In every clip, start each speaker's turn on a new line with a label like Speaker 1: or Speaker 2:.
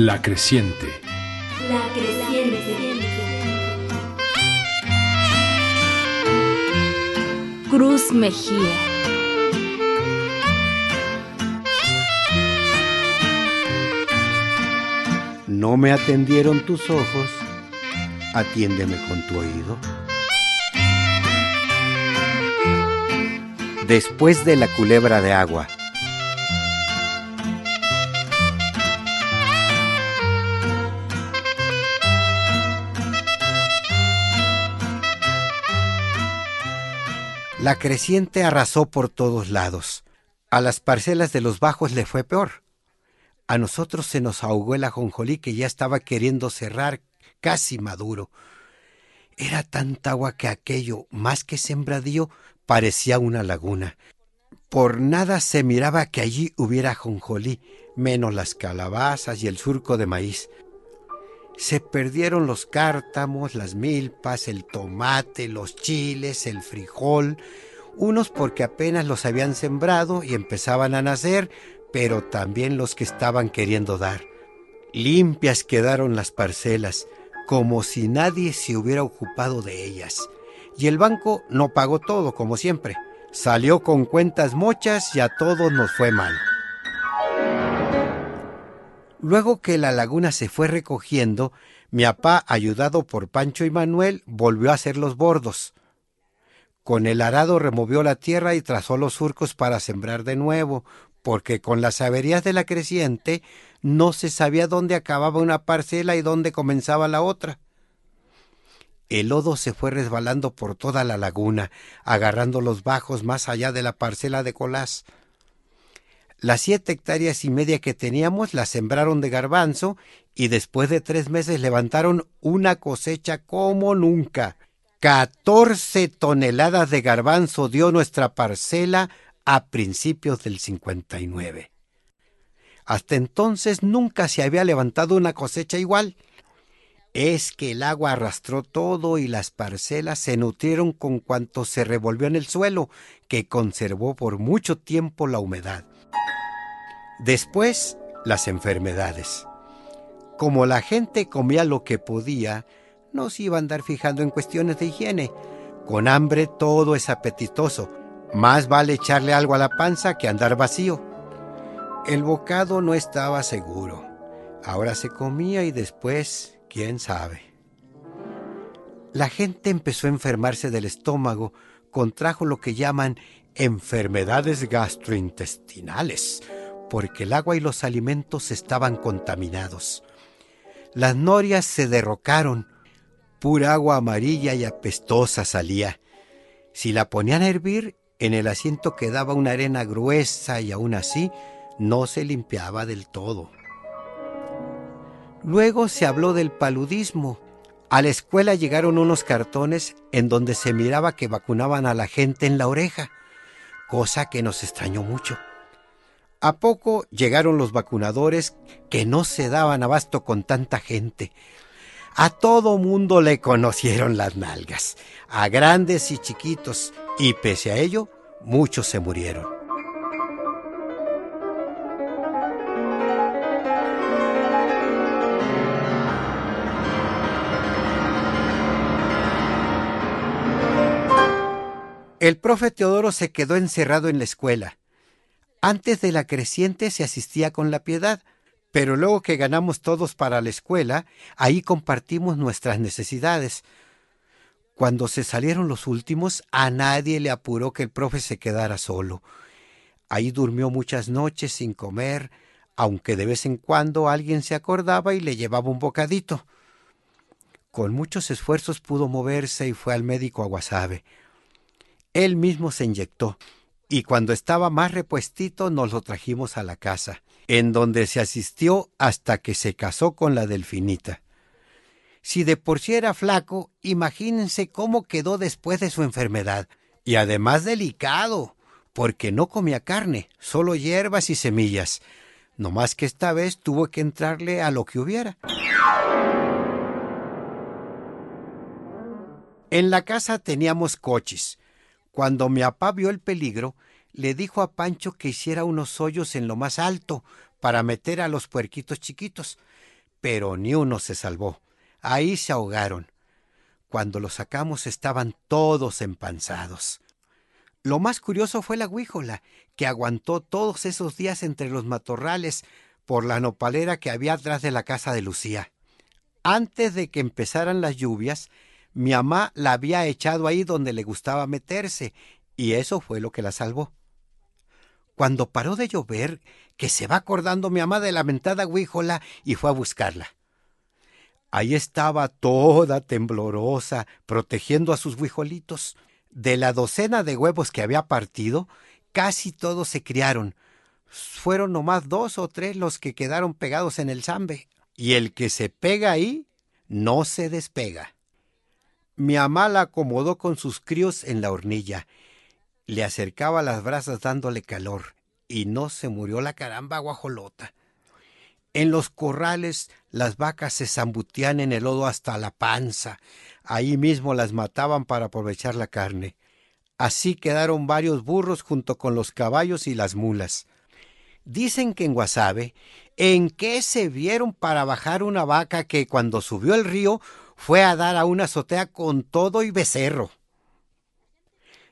Speaker 1: La creciente.
Speaker 2: La creciente.
Speaker 3: Cruz Mejía.
Speaker 4: No me atendieron tus ojos, atiéndeme con tu oído. Después de la culebra de agua. La creciente arrasó por todos lados. A las parcelas de los bajos le fue peor. A nosotros se nos ahogó el ajonjolí que ya estaba queriendo cerrar, casi maduro. Era tanta agua que aquello, más que sembradío, parecía una laguna. Por nada se miraba que allí hubiera ajonjolí, menos las calabazas y el surco de maíz. Se perdieron los cártamos, las milpas, el tomate, los chiles, el frijol, unos porque apenas los habían sembrado y empezaban a nacer, pero también los que estaban queriendo dar. Limpias quedaron las parcelas, como si nadie se hubiera ocupado de ellas. Y el banco no pagó todo, como siempre. Salió con cuentas mochas y a todos nos fue mal. Luego que la laguna se fue recogiendo, mi papá, ayudado por Pancho y Manuel, volvió a hacer los bordos. Con el arado removió la tierra y trazó los surcos para sembrar de nuevo, porque con las averías de la creciente no se sabía dónde acababa una parcela y dónde comenzaba la otra. El lodo se fue resbalando por toda la laguna, agarrando los bajos más allá de la parcela de Colás. Las siete hectáreas y media que teníamos las sembraron de garbanzo y después de tres meses levantaron una cosecha como nunca. Catorce toneladas de garbanzo dio nuestra parcela a principios del 59. Hasta entonces nunca se había levantado una cosecha igual. Es que el agua arrastró todo y las parcelas se nutrieron con cuanto se revolvió en el suelo, que conservó por mucho tiempo la humedad. Después, las enfermedades. Como la gente comía lo que podía, no se iba a andar fijando en cuestiones de higiene. Con hambre todo es apetitoso. Más vale echarle algo a la panza que andar vacío. El bocado no estaba seguro. Ahora se comía y después, quién sabe. La gente empezó a enfermarse del estómago, contrajo lo que llaman enfermedades gastrointestinales porque el agua y los alimentos estaban contaminados. Las norias se derrocaron, pura agua amarilla y apestosa salía. Si la ponían a hervir, en el asiento quedaba una arena gruesa y aún así no se limpiaba del todo. Luego se habló del paludismo. A la escuela llegaron unos cartones en donde se miraba que vacunaban a la gente en la oreja, cosa que nos extrañó mucho. A poco llegaron los vacunadores que no se daban abasto con tanta gente. A todo mundo le conocieron las nalgas, a grandes y chiquitos, y pese a ello, muchos se murieron. El profe Teodoro se quedó encerrado en la escuela. Antes de la creciente se asistía con la piedad, pero luego que ganamos todos para la escuela, ahí compartimos nuestras necesidades. Cuando se salieron los últimos, a nadie le apuró que el profe se quedara solo. Ahí durmió muchas noches sin comer, aunque de vez en cuando alguien se acordaba y le llevaba un bocadito. Con muchos esfuerzos pudo moverse y fue al médico a Guasave. Él mismo se inyectó y cuando estaba más repuestito nos lo trajimos a la casa, en donde se asistió hasta que se casó con la delfinita. Si de por sí era flaco, imagínense cómo quedó después de su enfermedad, y además delicado, porque no comía carne, solo hierbas y semillas, no más que esta vez tuvo que entrarle a lo que hubiera. En la casa teníamos coches, cuando mi papá vio el peligro, le dijo a Pancho que hiciera unos hoyos en lo más alto para meter a los puerquitos chiquitos. pero ni uno se salvó. Ahí se ahogaron. Cuando los sacamos estaban todos empanzados. Lo más curioso fue la huíjola, que aguantó todos esos días entre los matorrales por la nopalera que había atrás de la casa de Lucía. Antes de que empezaran las lluvias, mi mamá la había echado ahí donde le gustaba meterse, y eso fue lo que la salvó. Cuando paró de llover, que se va acordando mi mamá de la mentada huíjola y fue a buscarla. Ahí estaba toda temblorosa, protegiendo a sus huijolitos. De la docena de huevos que había partido, casi todos se criaron. Fueron nomás dos o tres los que quedaron pegados en el zambe. Y el que se pega ahí, no se despega. Mi mamá la acomodó con sus críos en la hornilla. Le acercaba las brasas dándole calor. Y no se murió la caramba guajolota. En los corrales las vacas se zambutían en el lodo hasta la panza. Ahí mismo las mataban para aprovechar la carne. Así quedaron varios burros junto con los caballos y las mulas. Dicen que en Guasave, ¿en qué se vieron para bajar una vaca que cuando subió el río fue a dar a una azotea con todo y becerro?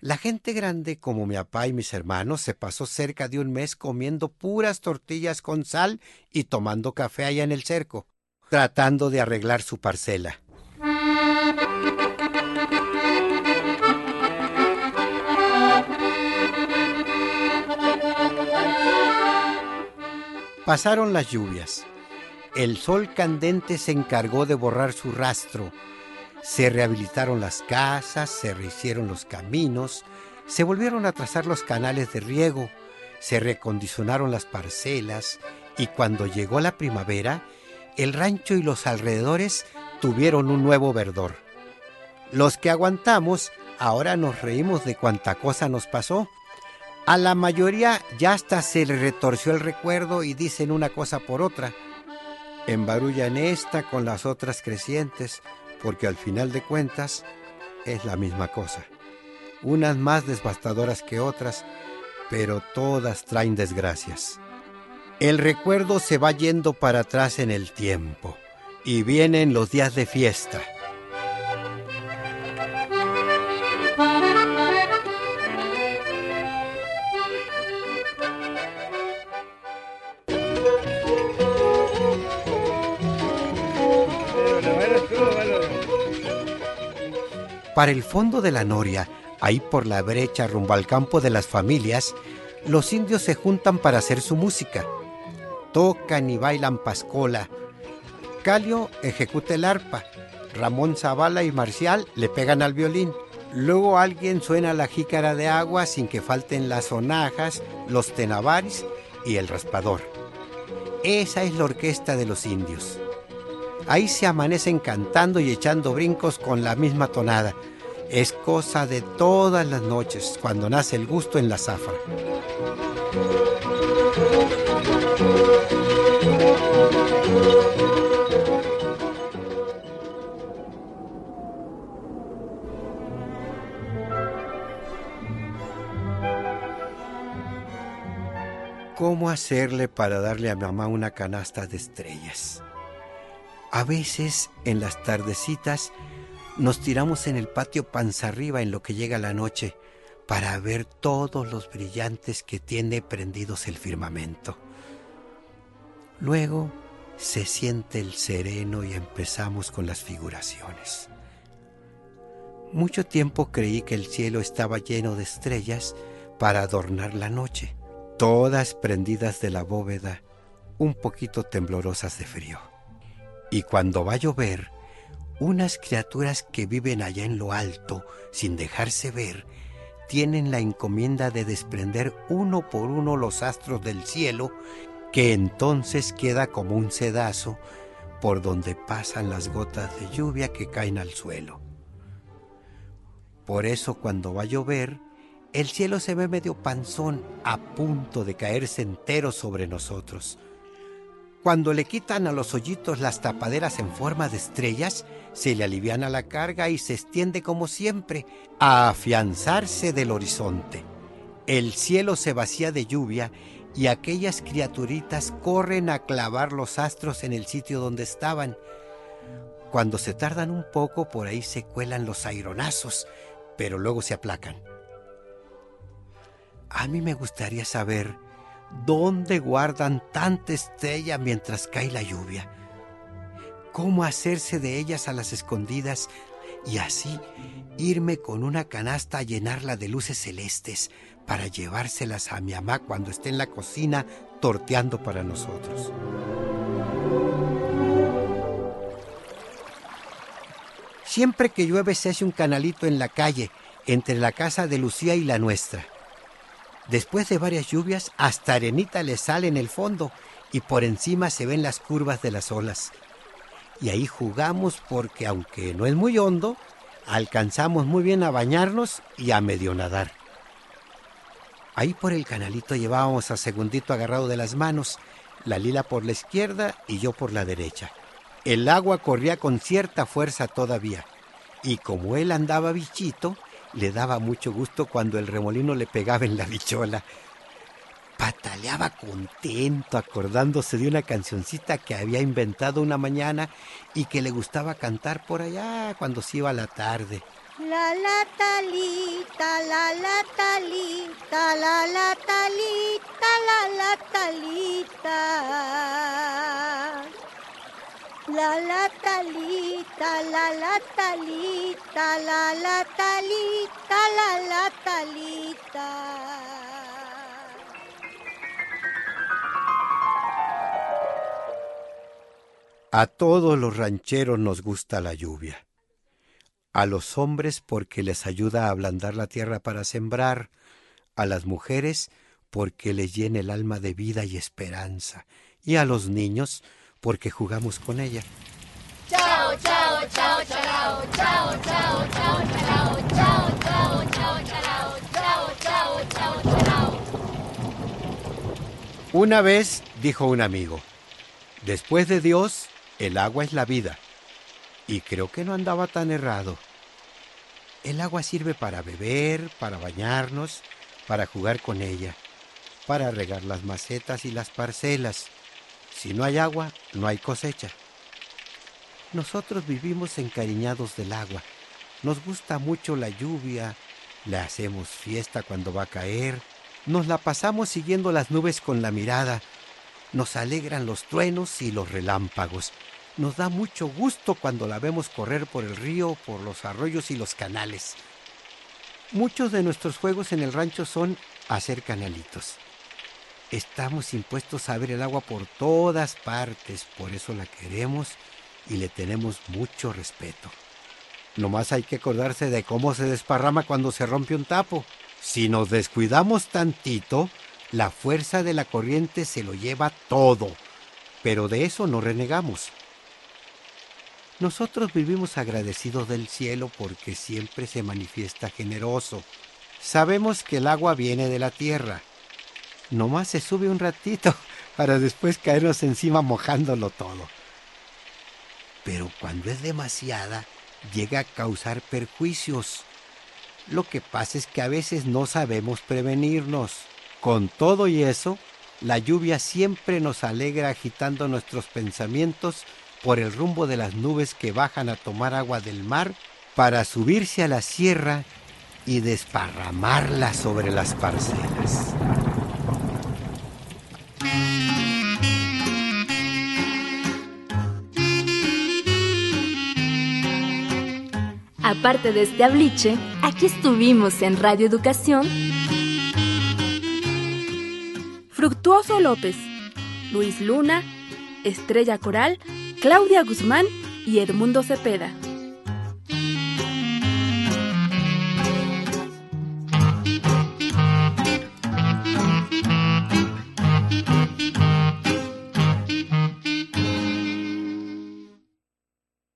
Speaker 4: La gente grande como mi papá y mis hermanos se pasó cerca de un mes comiendo puras tortillas con sal y tomando café allá en el cerco, tratando de arreglar su parcela. Pasaron las lluvias. El sol candente se encargó de borrar su rastro. Se rehabilitaron las casas, se rehicieron los caminos, se volvieron a trazar los canales de riego, se recondicionaron las parcelas y cuando llegó la primavera, el rancho y los alrededores tuvieron un nuevo verdor. Los que aguantamos ahora nos reímos de cuánta cosa nos pasó. A la mayoría ya hasta se le retorció el recuerdo y dicen una cosa por otra. Embarullan esta con las otras crecientes, porque al final de cuentas es la misma cosa. Unas más devastadoras que otras, pero todas traen desgracias. El recuerdo se va yendo para atrás en el tiempo y vienen los días de fiesta. Para el fondo de la noria, ahí por la brecha rumbo al campo de las familias, los indios se juntan para hacer su música. Tocan y bailan pascola. Calio ejecuta el arpa. Ramón Zavala y Marcial le pegan al violín. Luego alguien suena la jícara de agua sin que falten las sonajas, los tenavaris y el raspador. Esa es la orquesta de los indios. Ahí se amanecen cantando y echando brincos con la misma tonada. Es cosa de todas las noches cuando nace el gusto en la zafra. ¿Cómo hacerle para darle a mamá una canasta de estrellas? A veces, en las tardecitas, nos tiramos en el patio panza arriba en lo que llega la noche para ver todos los brillantes que tiene prendidos el firmamento. Luego se siente el sereno y empezamos con las figuraciones. Mucho tiempo creí que el cielo estaba lleno de estrellas para adornar la noche, todas prendidas de la bóveda, un poquito temblorosas de frío. Y cuando va a llover, unas criaturas que viven allá en lo alto, sin dejarse ver, tienen la encomienda de desprender uno por uno los astros del cielo, que entonces queda como un sedazo por donde pasan las gotas de lluvia que caen al suelo. Por eso cuando va a llover, el cielo se ve medio panzón, a punto de caerse entero sobre nosotros. Cuando le quitan a los hoyitos las tapaderas en forma de estrellas, se le aliviana la carga y se extiende como siempre, a afianzarse del horizonte. El cielo se vacía de lluvia y aquellas criaturitas corren a clavar los astros en el sitio donde estaban. Cuando se tardan un poco, por ahí se cuelan los aironazos, pero luego se aplacan. A mí me gustaría saber dónde guardan tanta estrella mientras cae la lluvia. Cómo hacerse de ellas a las escondidas y así irme con una canasta a llenarla de luces celestes para llevárselas a mi mamá cuando esté en la cocina torteando para nosotros. Siempre que llueve se hace un canalito en la calle entre la casa de Lucía y la nuestra. Después de varias lluvias, hasta arenita le sale en el fondo y por encima se ven las curvas de las olas. Y ahí jugamos porque aunque no es muy hondo, alcanzamos muy bien a bañarnos y a medio nadar. Ahí por el canalito llevábamos a Segundito agarrado de las manos, la lila por la izquierda y yo por la derecha. El agua corría con cierta fuerza todavía, y como él andaba bichito, le daba mucho gusto cuando el remolino le pegaba en la bichola. Pataleaba contento acordándose de una cancioncita que había inventado una mañana y que le gustaba cantar por allá cuando se iba a la tarde.
Speaker 1: La la talita, la la talita, la la talita, la la talita. La la talita, la la talita, la la talita, la la talita.
Speaker 4: A todos los rancheros nos gusta la lluvia. A los hombres porque les ayuda a ablandar la tierra para sembrar, a las mujeres porque les llena el alma de vida y esperanza, y a los niños porque jugamos con ella.
Speaker 1: Chao, chao, chao, chalao, chao, chao, chao, chalao, chao, chao, chao, chao, chao, chao.
Speaker 4: Una vez dijo un amigo, después de Dios, el agua es la vida. Y creo que no andaba tan errado. El agua sirve para beber, para bañarnos, para jugar con ella, para regar las macetas y las parcelas si no hay agua, no hay cosecha. Nosotros vivimos encariñados del agua. Nos gusta mucho la lluvia, le hacemos fiesta cuando va a caer, nos la pasamos siguiendo las nubes con la mirada, nos alegran los truenos y los relámpagos. Nos da mucho gusto cuando la vemos correr por el río, por los arroyos y los canales. Muchos de nuestros juegos en el rancho son hacer canalitos. Estamos impuestos a ver el agua por todas partes, por eso la queremos y le tenemos mucho respeto. Nomás hay que acordarse de cómo se desparrama cuando se rompe un tapo. Si nos descuidamos tantito, la fuerza de la corriente se lo lleva todo, pero de eso no renegamos. Nosotros vivimos agradecidos del cielo porque siempre se manifiesta generoso. Sabemos que el agua viene de la tierra. Nomás se sube un ratito para después caernos encima mojándolo todo. Pero cuando es demasiada, llega a causar perjuicios. Lo que pasa es que a veces no sabemos prevenirnos. Con todo y eso, la lluvia siempre nos alegra agitando nuestros pensamientos por el rumbo de las nubes que bajan a tomar agua del mar para subirse a la sierra y desparramarla sobre las parcelas.
Speaker 3: Aparte de este abliche, aquí estuvimos en Radio Educación.
Speaker 5: Fructuoso López, Luis Luna, Estrella Coral, Claudia Guzmán y Edmundo Cepeda.